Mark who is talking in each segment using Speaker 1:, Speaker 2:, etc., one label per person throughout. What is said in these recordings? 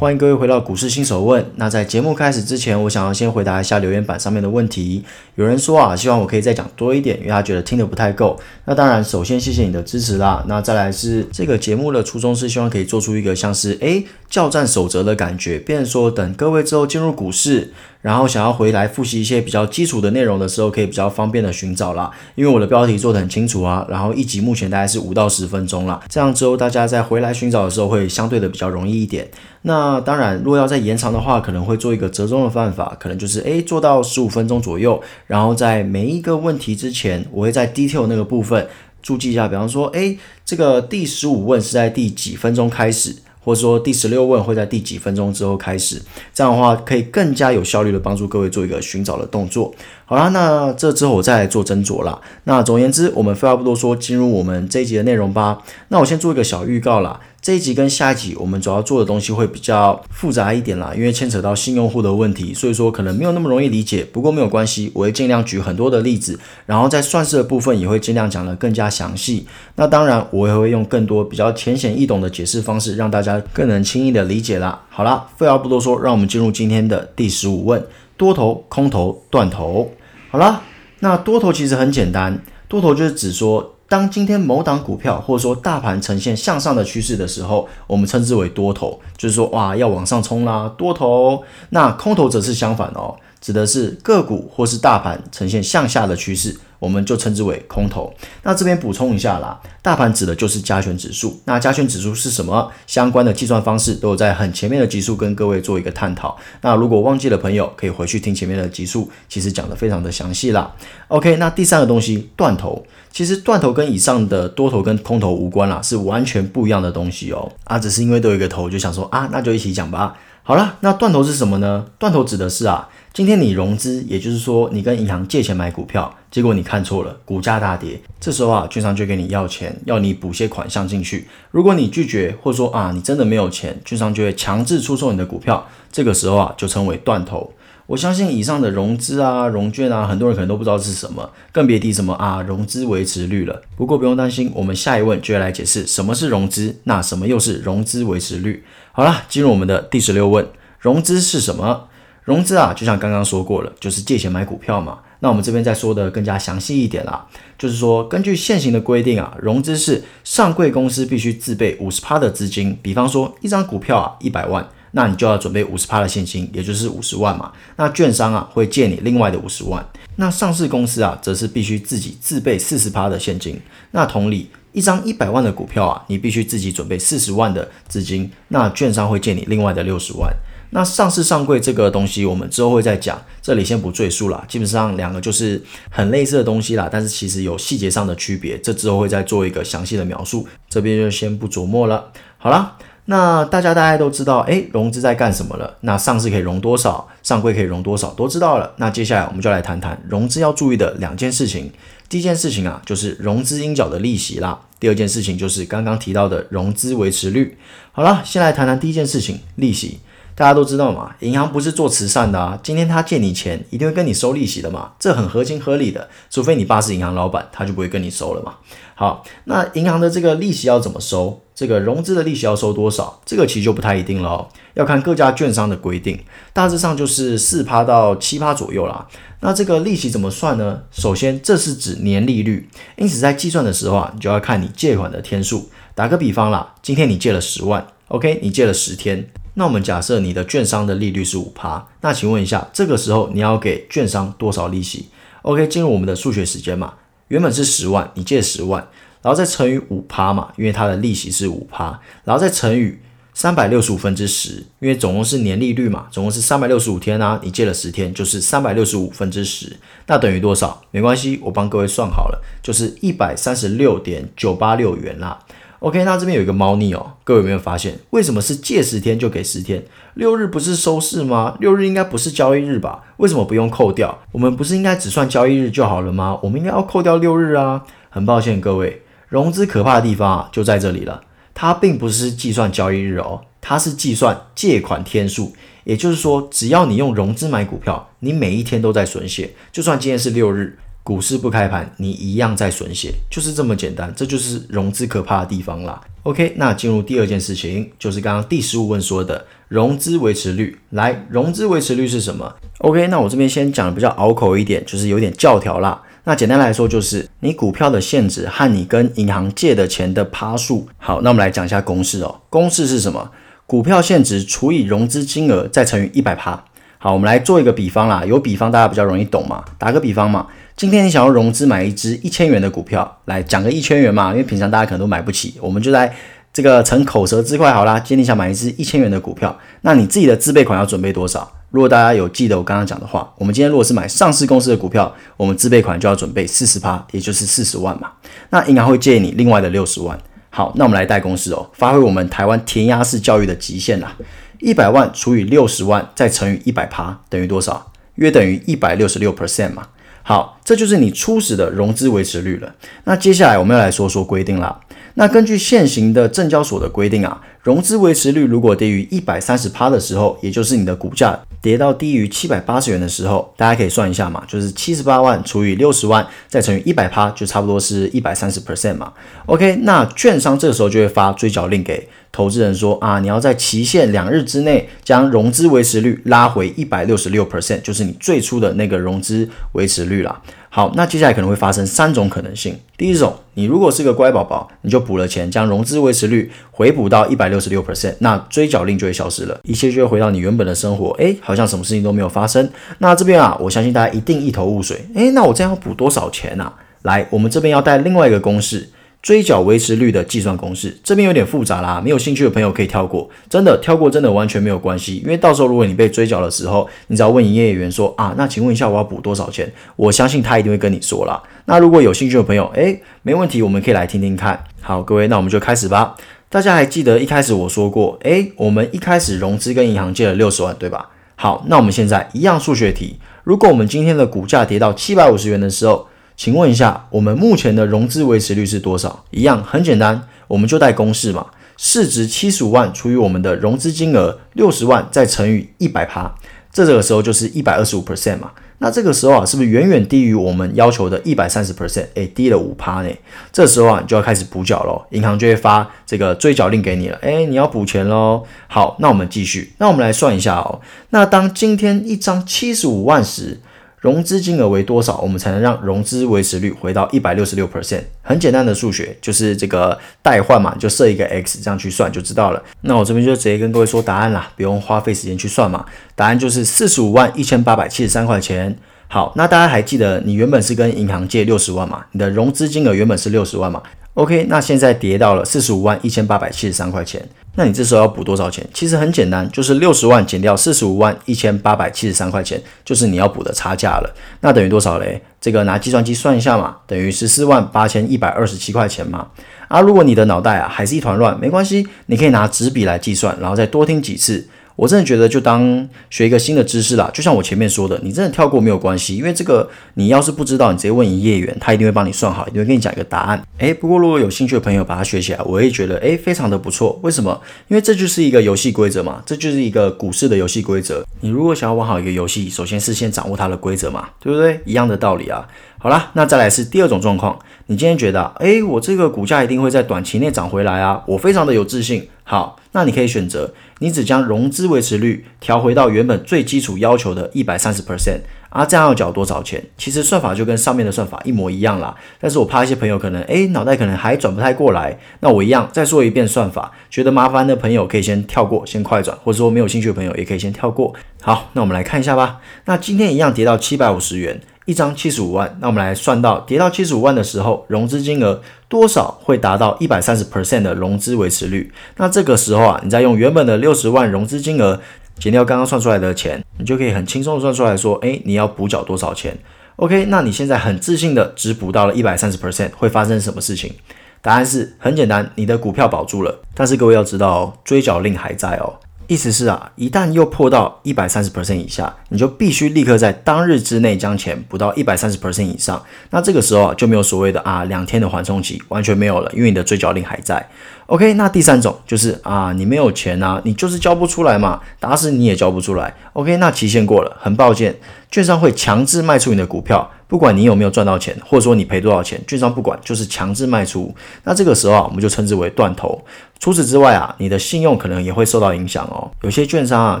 Speaker 1: 欢迎各位回到股市新手问。那在节目开始之前，我想要先回答一下留言板上面的问题。有人说啊，希望我可以再讲多一点，因为他觉得听得不太够。那当然，首先谢谢你的支持啦。那再来是这个节目的初衷是希望可以做出一个像是诶教战守则的感觉，变说等各位之后进入股市。然后想要回来复习一些比较基础的内容的时候，可以比较方便的寻找啦。因为我的标题做的很清楚啊，然后一集目前大概是五到十分钟啦，这样之后大家在回来寻找的时候会相对的比较容易一点。那当然，如果要再延长的话，可能会做一个折中的办法，可能就是诶做到十五分钟左右，然后在每一个问题之前，我会在 detail 那个部分注记一下，比方说诶这个第十五问是在第几分钟开始。或者说第十六问会在第几分钟之后开始，这样的话可以更加有效率的帮助各位做一个寻找的动作。好啦，那这之后我再做斟酌啦。那总而言之，我们废话不多说，进入我们这一集的内容吧。那我先做一个小预告啦。这一集跟下一集我们主要做的东西会比较复杂一点啦，因为牵扯到新用户的问题，所以说可能没有那么容易理解。不过没有关系，我会尽量举很多的例子，然后在算式的部分也会尽量讲得更加详细。那当然，我也会用更多比较浅显易懂的解释方式，让大家更能轻易的理解啦。好啦，废话不多说，让我们进入今天的第十五问：多头、空头、断头。好啦，那多头其实很简单，多头就是指说。当今天某档股票或者说大盘呈现向上的趋势的时候，我们称之为多头，就是说哇要往上冲啦，多头。那空头则是相反哦，指的是个股或是大盘呈现向下的趋势。我们就称之为空头。那这边补充一下啦，大盘指的就是加权指数。那加权指数是什么？相关的计算方式都有在很前面的集数跟各位做一个探讨。那如果忘记的朋友，可以回去听前面的集数，其实讲的非常的详细啦。OK，那第三个东西断头，其实断头跟以上的多头跟空头无关啦，是完全不一样的东西哦。啊，只是因为都有一个头，就想说啊，那就一起讲吧。好了，那断头是什么呢？断头指的是啊。今天你融资，也就是说你跟银行借钱买股票，结果你看错了，股价大跌，这时候啊，券商就给你要钱，要你补些款项进去。如果你拒绝，或说啊你真的没有钱，券商就会强制出售你的股票，这个时候啊就称为断头。我相信以上的融资啊、融券啊，很多人可能都不知道是什么，更别提什么啊融资维持率了。不过不用担心，我们下一问就会来解释什么是融资，那什么又是融资维持率。好了，进入我们的第十六问，融资是什么？融资啊，就像刚刚说过了，就是借钱买股票嘛。那我们这边再说的更加详细一点啦，就是说根据现行的规定啊，融资是上柜公司必须自备五十趴的资金。比方说一张股票啊一百万，那你就要准备五十趴的现金，也就是五十万嘛。那券商啊会借你另外的五十万。那上市公司啊则是必须自己自备四十趴的现金。那同理，一张一百万的股票啊，你必须自己准备四十万的资金，那券商会借你另外的六十万。那上市上柜这个东西，我们之后会再讲，这里先不赘述了。基本上两个就是很类似的东西啦，但是其实有细节上的区别，这之后会再做一个详细的描述，这边就先不琢磨了。好了，那大家大概都知道，诶，融资在干什么了？那上市可以融多少，上柜可以融多少，都知道了。那接下来我们就来谈谈融资要注意的两件事情。第一件事情啊，就是融资应缴的利息啦。第二件事情就是刚刚提到的融资维持率。好了，先来谈谈第一件事情，利息。大家都知道嘛，银行不是做慈善的啊。今天他借你钱，一定会跟你收利息的嘛，这很合情合理的。除非你爸是银行老板，他就不会跟你收了嘛。好，那银行的这个利息要怎么收？这个融资的利息要收多少？这个其实就不太一定了，要看各家券商的规定。大致上就是四趴到七趴左右啦。那这个利息怎么算呢？首先，这是指年利率，因此在计算的时候啊，你就要看你借款的天数。打个比方啦，今天你借了十万，OK，你借了十天。那我们假设你的券商的利率是五趴，那请问一下，这个时候你要给券商多少利息？OK，进入我们的数学时间嘛，原本是十万，你借十万，然后再乘以五趴嘛，因为它的利息是五趴，然后再乘以三百六十五分之十，因为总共是年利率嘛，总共是三百六十五天啊，你借了十天，就是三百六十五分之十，那等于多少？没关系，我帮各位算好了，就是一百三十六点九八六元啦。OK，那这边有一个猫腻哦，各位有没有发现，为什么是借十天就给十天？六日不是收市吗？六日应该不是交易日吧？为什么不用扣掉？我们不是应该只算交易日就好了吗？我们应该要扣掉六日啊！很抱歉各位，融资可怕的地方啊就在这里了，它并不是计算交易日哦，它是计算借款天数。也就是说，只要你用融资买股票，你每一天都在损血，就算今天是六日。股市不开盘，你一样在损血，就是这么简单，这就是融资可怕的地方啦。OK，那进入第二件事情，就是刚刚第十五问说的融资维持率。来，融资维持率是什么？OK，那我这边先讲的比较拗口一点，就是有点教条啦。那简单来说，就是你股票的现值和你跟银行借的钱的趴数。好，那我们来讲一下公式哦。公式是什么？股票现值除以融资金额再乘以一百趴。好，我们来做一个比方啦，有比方大家比较容易懂嘛。打个比方嘛。今天你想要融资买一支一千元的股票，来讲个一千元嘛，因为平常大家可能都买不起，我们就来这个逞口舌之快好啦。今天你想买一支一千元的股票，那你自己的自备款要准备多少？如果大家有记得我刚刚讲的话，我们今天如果是买上市公司的股票，我们自备款就要准备四十趴，也就是四十万嘛。那银行会借你另外的六十万。好，那我们来带公式哦，发挥我们台湾填鸭式教育的极限啦。一百万除以六十万再乘以一百趴等于多少？约等于一百六十六 percent 嘛。好，这就是你初始的融资维持率了。那接下来我们要来说说规定啦。那根据现行的证交所的规定啊，融资维持率如果低于一百三十趴的时候，也就是你的股价跌到低于七百八十元的时候，大家可以算一下嘛，就是七十八万除以六十万再乘以一百趴，就差不多是一百三十 percent 嘛。OK，那券商这个时候就会发追缴令给。投资人说啊，你要在期限两日之内将融资维持率拉回一百六十六 percent，就是你最初的那个融资维持率啦。好，那接下来可能会发生三种可能性。第一种，你如果是个乖宝宝，你就补了钱，将融资维持率回补到一百六十六 percent，那追缴令就会消失了，一切就会回到你原本的生活。诶，好像什么事情都没有发生。那这边啊，我相信大家一定一头雾水。诶，那我这样要补多少钱呢？来，我们这边要带另外一个公式。追缴维持率的计算公式这边有点复杂啦，没有兴趣的朋友可以跳过，真的跳过真的完全没有关系，因为到时候如果你被追缴的时候，你只要问营业员说啊，那请问一下我要补多少钱，我相信他一定会跟你说啦。那如果有兴趣的朋友，诶，没问题，我们可以来听听看。好，各位，那我们就开始吧。大家还记得一开始我说过，诶，我们一开始融资跟银行借了六十万，对吧？好，那我们现在一样数学题，如果我们今天的股价跌到七百五十元的时候。请问一下，我们目前的融资维持率是多少？一样很简单，我们就带公式嘛，市值七十五万除以我们的融资金额六十万，再乘以一百趴，这这个时候就是一百二十五 percent 嘛。那这个时候啊，是不是远远低于我们要求的一百三十 percent？哎，低了五趴呢。这时候啊，你就要开始补缴喽，银行就会发这个追缴令给你了。哎，你要补钱喽。好，那我们继续，那我们来算一下哦。那当今天一张七十五万时，融资金额为多少，我们才能让融资维持率回到一百六十六 percent？很简单的数学，就是这个代换嘛，就设一个 x，这样去算就知道了。那我这边就直接跟各位说答案啦，不用花费时间去算嘛。答案就是四十五万一千八百七十三块钱。好，那大家还记得你原本是跟银行借六十万嘛？你的融资金额原本是六十万嘛？OK，那现在跌到了四十五万一千八百七十三块钱，那你这时候要补多少钱？其实很简单，就是六十万减掉四十五万一千八百七十三块钱，就是你要补的差价了。那等于多少嘞？这个拿计算机算一下嘛，等于十四万八千一百二十七块钱嘛。啊，如果你的脑袋啊还是一团乱，没关系，你可以拿纸笔来计算，然后再多听几次。我真的觉得就当学一个新的知识啦，就像我前面说的，你真的跳过没有关系，因为这个你要是不知道，你直接问营业员，他一定会帮你算好，一定会跟你讲一个答案。诶，不过如果有兴趣的朋友把它学起来，我也觉得诶非常的不错。为什么？因为这就是一个游戏规则嘛，这就是一个股市的游戏规则。你如果想要玩好一个游戏，首先是先掌握它的规则嘛，对不对？一样的道理啊。好啦，那再来是第二种状况，你今天觉得，诶，我这个股价一定会在短期内涨回来啊，我非常的有自信。好，那你可以选择。你只将融资维持率调回到原本最基础要求的一百三十 percent，啊，这样要缴多少钱？其实算法就跟上面的算法一模一样啦。但是我怕一些朋友可能诶脑袋可能还转不太过来，那我一样再说一遍算法，觉得麻烦的朋友可以先跳过，先快转，或者说没有兴趣的朋友也可以先跳过。好，那我们来看一下吧。那今天一样跌到七百五十元。一张七十五万，那我们来算到跌到七十五万的时候，融资金额多少会达到一百三十 percent 的融资维持率？那这个时候啊，你再用原本的六十万融资金额减掉刚刚算出来的钱，你就可以很轻松的算出来说，哎，你要补缴多少钱？OK，那你现在很自信的只补到了一百三十 percent，会发生什么事情？答案是很简单，你的股票保住了。但是各位要知道哦，追缴令还在哦。意思是啊，一旦又破到一百三十 percent 以下，你就必须立刻在当日之内将钱补到一百三十 percent 以上。那这个时候啊，就没有所谓的啊两天的缓冲期，完全没有了，因为你的追缴令还在。OK，那第三种就是啊，你没有钱啊，你就是交不出来嘛，打死你也交不出来。OK，那期限过了，很抱歉，券商会强制卖出你的股票，不管你有没有赚到钱，或者说你赔多少钱，券商不管，就是强制卖出。那这个时候啊，我们就称之为断头。除此之外啊，你的信用可能也会受到影响哦。有些券商啊，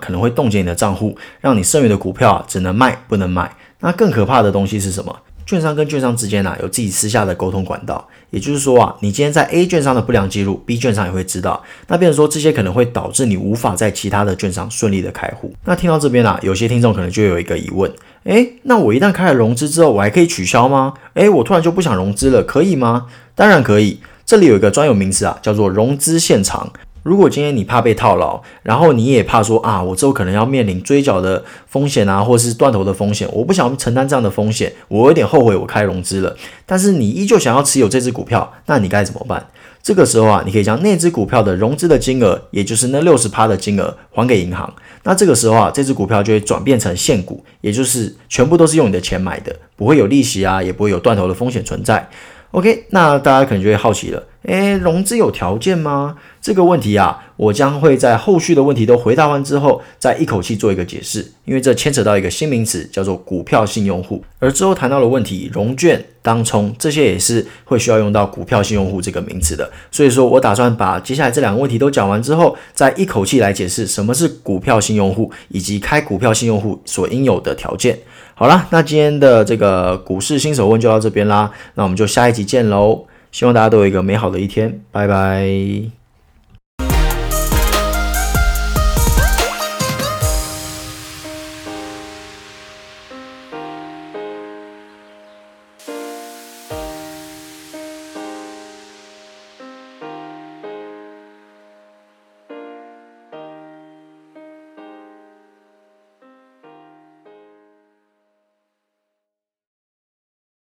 Speaker 1: 可能会冻结你的账户，让你剩余的股票啊只能卖不能买。那更可怕的东西是什么？券商跟券商之间啊，有自己私下的沟通管道，也就是说啊，你今天在 A 券商的不良记录，B 券商也会知道。那变成说这些可能会导致你无法在其他的券商顺利的开户。那听到这边啊，有些听众可能就有一个疑问，诶，那我一旦开了融资之后，我还可以取消吗？诶，我突然就不想融资了，可以吗？当然可以，这里有一个专有名词啊，叫做融资现场。如果今天你怕被套牢，然后你也怕说啊，我之后可能要面临追缴的风险啊，或是断头的风险，我不想承担这样的风险，我有点后悔我开融资了。但是你依旧想要持有这只股票，那你该怎么办？这个时候啊，你可以将那只股票的融资的金额，也就是那六十趴的金额还给银行。那这个时候啊，这只股票就会转变成现股，也就是全部都是用你的钱买的，不会有利息啊，也不会有断头的风险存在。OK，那大家可能就会好奇了，诶，融资有条件吗？这个问题啊，我将会在后续的问题都回答完之后，再一口气做一个解释，因为这牵扯到一个新名词，叫做股票性用户。而之后谈到的问题，融券、当冲这些也是会需要用到股票性用户这个名词的。所以说我打算把接下来这两个问题都讲完之后，再一口气来解释什么是股票性用户，以及开股票性用户所应有的条件。好啦，那今天的这个股市新手问就到这边啦，那我们就下一集见喽！希望大家都有一个美好的一天，拜拜。